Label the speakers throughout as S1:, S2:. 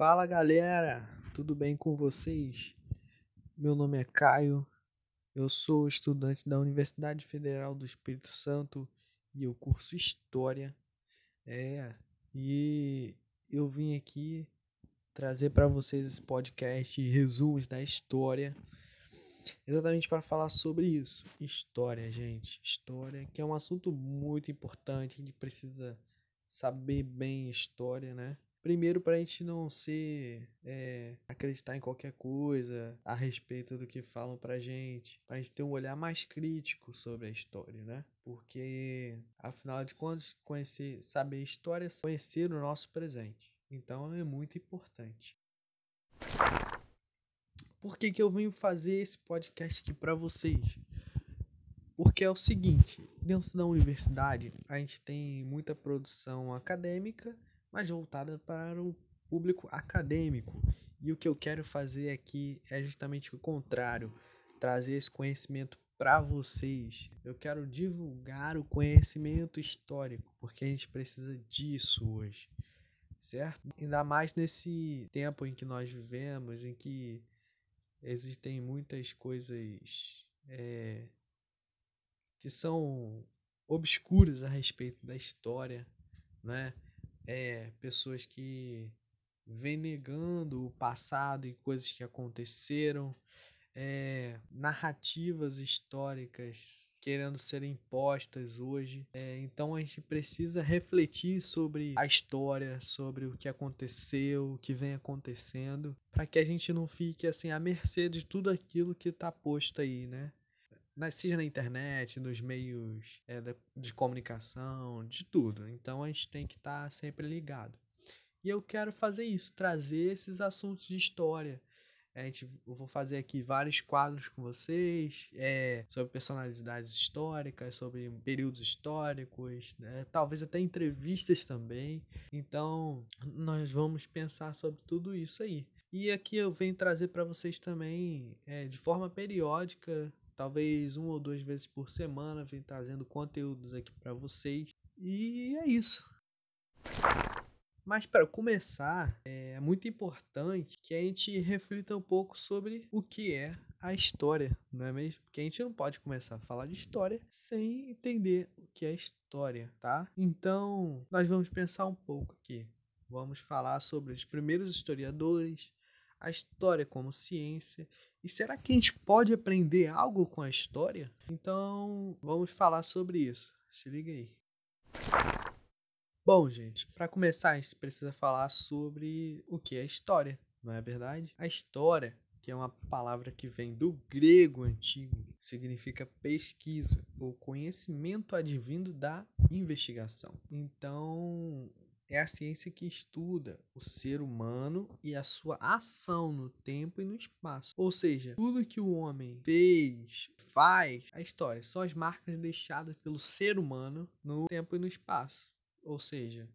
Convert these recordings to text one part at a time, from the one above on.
S1: Fala galera, tudo bem com vocês? Meu nome é Caio, eu sou estudante da Universidade Federal do Espírito Santo e eu curso História. É, e eu vim aqui trazer para vocês esse podcast resumos da história, exatamente para falar sobre isso. História, gente, história, que é um assunto muito importante, a gente precisa saber bem história, né? Primeiro, para a gente não ser. É, acreditar em qualquer coisa a respeito do que falam pra gente. Pra gente ter um olhar mais crítico sobre a história, né? Porque, afinal de contas, conhecer, saber a história é conhecer o nosso presente. Então é muito importante. Por que, que eu venho fazer esse podcast aqui para vocês? Porque é o seguinte, dentro da universidade a gente tem muita produção acadêmica mas voltada para o público acadêmico. E o que eu quero fazer aqui é justamente o contrário, trazer esse conhecimento para vocês. Eu quero divulgar o conhecimento histórico, porque a gente precisa disso hoje, certo? Ainda mais nesse tempo em que nós vivemos, em que existem muitas coisas é, que são obscuras a respeito da história, né? É, pessoas que vêm negando o passado e coisas que aconteceram, é, narrativas históricas querendo ser impostas hoje. É, então a gente precisa refletir sobre a história, sobre o que aconteceu, o que vem acontecendo, para que a gente não fique assim à mercê de tudo aquilo que está posto aí, né? Seja na internet, nos meios é, de comunicação, de tudo. Então a gente tem que estar tá sempre ligado. E eu quero fazer isso, trazer esses assuntos de história. A gente, eu vou fazer aqui vários quadros com vocês é, sobre personalidades históricas, sobre períodos históricos, né? talvez até entrevistas também. Então, nós vamos pensar sobre tudo isso aí. E aqui eu venho trazer para vocês também, é, de forma periódica, talvez uma ou duas vezes por semana, vem trazendo conteúdos aqui para vocês. E é isso. Mas para começar, é muito importante que a gente reflita um pouco sobre o que é a história, não é mesmo? Porque a gente não pode começar a falar de história sem entender o que é história, tá? Então, nós vamos pensar um pouco aqui. Vamos falar sobre os primeiros historiadores, a história como ciência e será que a gente pode aprender algo com a história? Então, vamos falar sobre isso. Se liga aí. Bom, gente, para começar, a gente precisa falar sobre o que é história, não é verdade? A história, que é uma palavra que vem do grego antigo, significa pesquisa ou conhecimento advindo da investigação. Então, é a ciência que estuda o ser humano e a sua ação no tempo e no espaço. Ou seja, tudo que o homem fez, faz, a história são as marcas deixadas pelo ser humano no tempo e no espaço. Ou seja,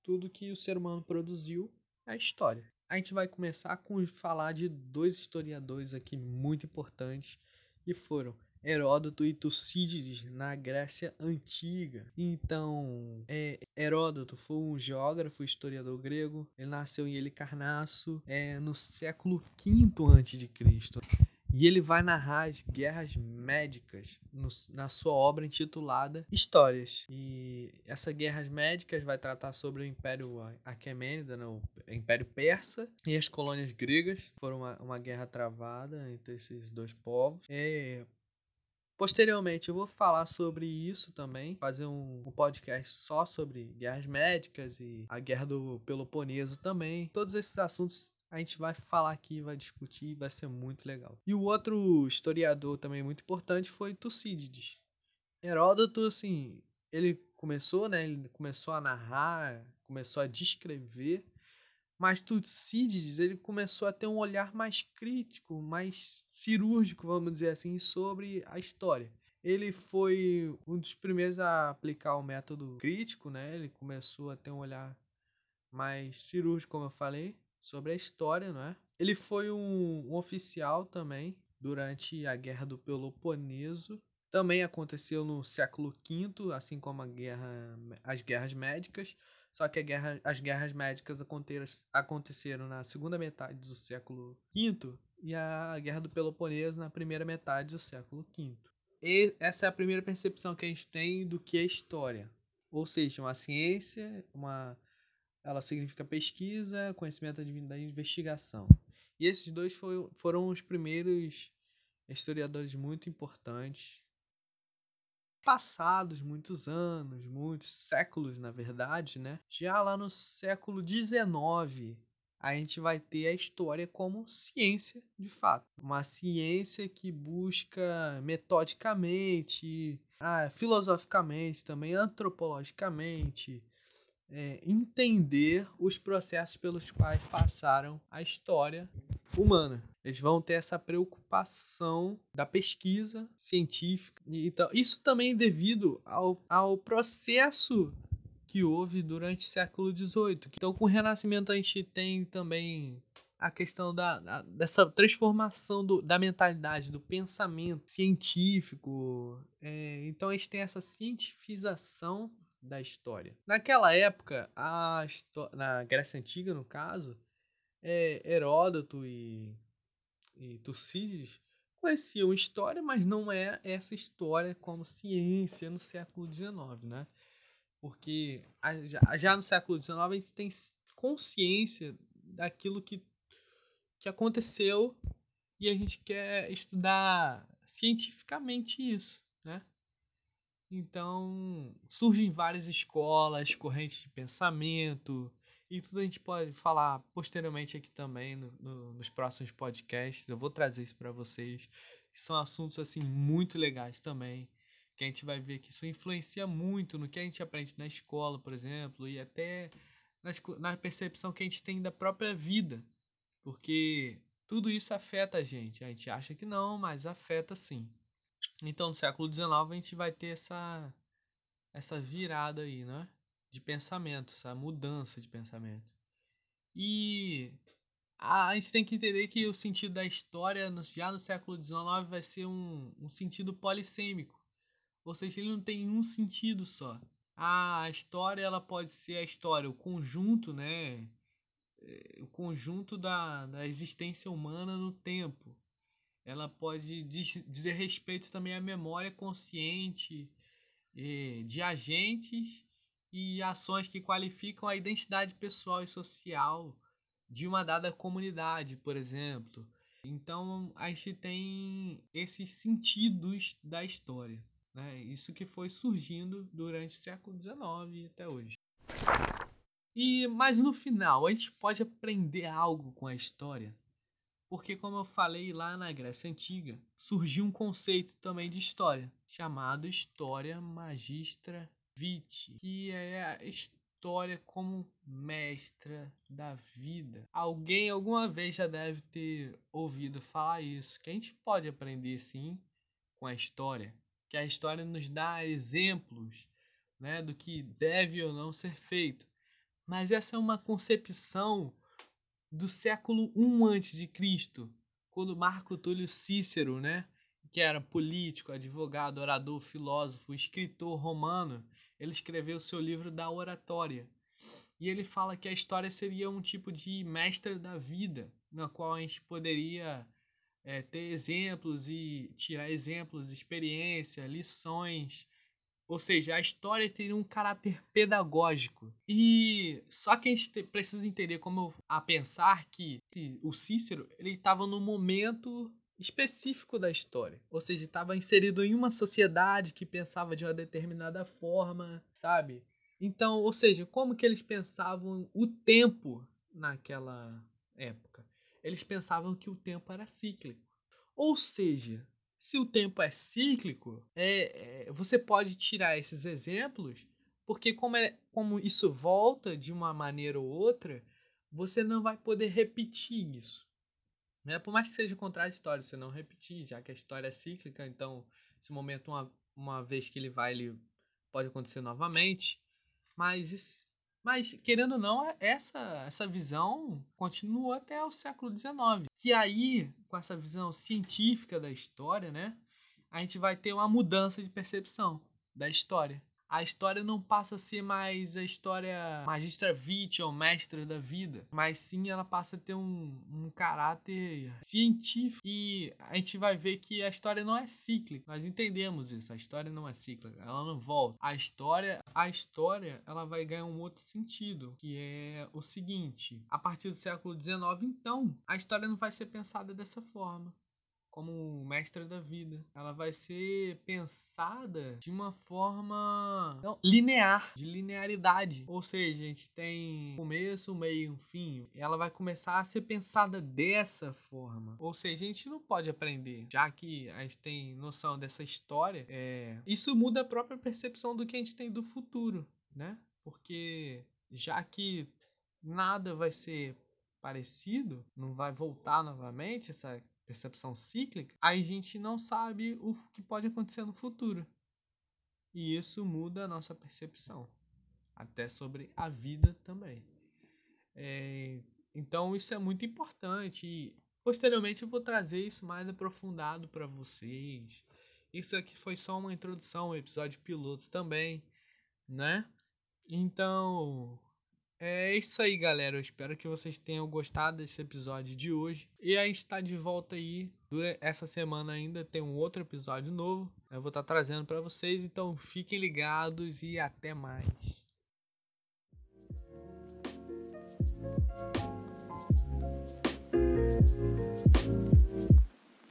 S1: tudo que o ser humano produziu é a história. A gente vai começar com falar de dois historiadores aqui muito importantes que foram Heródoto e Tucídides na Grécia Antiga. Então, é, Heródoto foi um geógrafo, historiador grego. Ele nasceu em Helicarnasso é, no século V a.C. E ele vai narrar as guerras médicas no, na sua obra intitulada Histórias. E essas guerras médicas vai tratar sobre o Império Aquemênida, né, o Império Persa e as colônias gregas. Foram uma, uma guerra travada entre esses dois povos. É, Posteriormente, eu vou falar sobre isso também, fazer um, um, podcast só sobre guerras médicas e a guerra do Peloponeso também. Todos esses assuntos a gente vai falar aqui, vai discutir, vai ser muito legal. E o outro historiador também muito importante foi Tucídides. Heródoto, assim, ele começou, né? Ele começou a narrar, começou a descrever mas Tucídides ele começou a ter um olhar mais crítico, mais cirúrgico, vamos dizer assim, sobre a história. Ele foi um dos primeiros a aplicar o método crítico, né? Ele começou a ter um olhar mais cirúrgico, como eu falei, sobre a história, não é? Ele foi um, um oficial também durante a Guerra do Peloponeso. Também aconteceu no século V, assim como a guerra, as guerras médicas. Só que guerra, as guerras médicas aconteceram na segunda metade do século V e a Guerra do Peloponeso na primeira metade do século V. E essa é a primeira percepção que a gente tem do que é história. Ou seja, uma ciência, uma ela significa pesquisa, conhecimento da investigação. E esses dois foi, foram os primeiros historiadores muito importantes. Passados muitos anos, muitos séculos, na verdade, né? Já lá no século XIX, a gente vai ter a história como ciência de fato. Uma ciência que busca metodicamente, ah, filosoficamente, também antropologicamente, é, entender os processos pelos quais passaram a história humana. Eles vão ter essa preocupação da pesquisa científica. Então, isso também devido ao, ao processo que houve durante o século XVIII. Então, com o Renascimento, a gente tem também a questão da, da dessa transformação do, da mentalidade, do pensamento científico. É, então, a gente tem essa cientifização da história. Naquela época, a, na Grécia Antiga, no caso, é, Heródoto e, e Tucídides conheciam história, mas não é essa história como ciência no século XIX, né? Porque já, no século XIX a gente tem consciência daquilo que, que aconteceu e a gente quer estudar cientificamente isso, né? Então, surgem várias escolas, correntes de pensamento, e tudo a gente pode falar posteriormente aqui também no, no, nos próximos podcasts. Eu vou trazer isso para vocês. São assuntos assim muito legais também, que a gente vai ver que isso influencia muito no que a gente aprende na escola, por exemplo, e até nas, na percepção que a gente tem da própria vida, porque tudo isso afeta a gente. A gente acha que não, mas afeta sim. Então, no século XIX, a gente vai ter essa, essa virada aí, né? De pensamento, essa mudança de pensamento. E a, gente tem que entender que o sentido da história, já no século XIX, vai ser um, um sentido polissêmico. Ou seja, ele não tem um sentido só. A história ela pode ser a história, o conjunto, né? É, o conjunto da, da existência humana no tempo ela pode dizer respeito também à memória consciente eh, de agentes e ações que qualificam a identidade pessoal e social de uma dada comunidade, por exemplo. Então a gente tem esses sentidos da história, né? Isso que foi surgindo durante o século XIX até hoje. E mas no final a gente pode aprender algo com a história porque, como eu falei lá na Grécia Antiga, surgiu um conceito também de história, chamado História Magistra Que é a história como mestra da vida. Alguém alguma vez já deve ter ouvido falar isso, que a gente pode aprender sim com a história, que a história nos dá exemplos né, do que deve ou não ser feito. Mas essa é uma concepção do século I a.C., quando Marco Túlio Cícero, né, que era político, advogado, orador, filósofo, escritor romano, ele escreveu seu livro da oratória. E ele fala que a história seria um tipo de mestre da vida, na qual a gente poderia é, ter exemplos e tirar exemplos, experiência, lições ou seja, a história teria um caráter pedagógico. E só que a gente precisa entender como a pensar que o Cícero ele estava no momento específico da história, ou seja, estava inserido em uma sociedade que pensava de uma determinada forma, sabe? Então, ou seja, como que eles pensavam o tempo naquela época? Eles pensavam que o tempo era cíclico. Ou seja, se o tempo é cíclico, é, é, você pode tirar esses exemplos, porque como, é, como isso volta de uma maneira ou outra, você não vai poder repetir isso. Né? Por mais que seja contraditório você não repetir, já que a história é cíclica, então esse momento, uma, uma vez que ele vai, ele pode acontecer novamente. Mas mas, querendo ou não, essa, essa visão continuou até o século XIX. Que aí, com essa visão científica da história, né, a gente vai ter uma mudança de percepção da história. A história não passa a ser mais a história magistra vitae mestra da vida, mas sim ela passa a ter um, um caráter científico e a gente vai ver que a história não é cíclica. Nós entendemos isso, a história não é cíclica, ela não volta. A história, a história, ela vai ganhar um outro sentido, que é o seguinte: a partir do século XIX, então, a história não vai ser pensada dessa forma como mestra da vida. Ela vai ser pensada de uma forma não, linear, de linearidade. Ou seja, a gente tem começo, meio, um fim. Ela vai começar a ser pensada dessa forma. Ou seja, a gente não pode aprender, já que a gente tem noção dessa história. É... Isso muda a própria percepção do que a gente tem do futuro, né? Porque já que nada vai ser parecido, não vai voltar novamente essa percepção cíclica, a gente não sabe o que pode acontecer no futuro. E isso muda a nossa percepção, até sobre a vida também. É, então isso é muito importante e posteriormente eu vou trazer isso mais aprofundado para vocês. Isso aqui foi só uma introdução, um episódio piloto também, né? Então, é isso aí, galera. Eu espero que vocês tenham gostado desse episódio de hoje. E a gente está de volta aí. Essa semana ainda tem um outro episódio novo. Eu vou estar tá trazendo para vocês. Então fiquem ligados e até mais. Música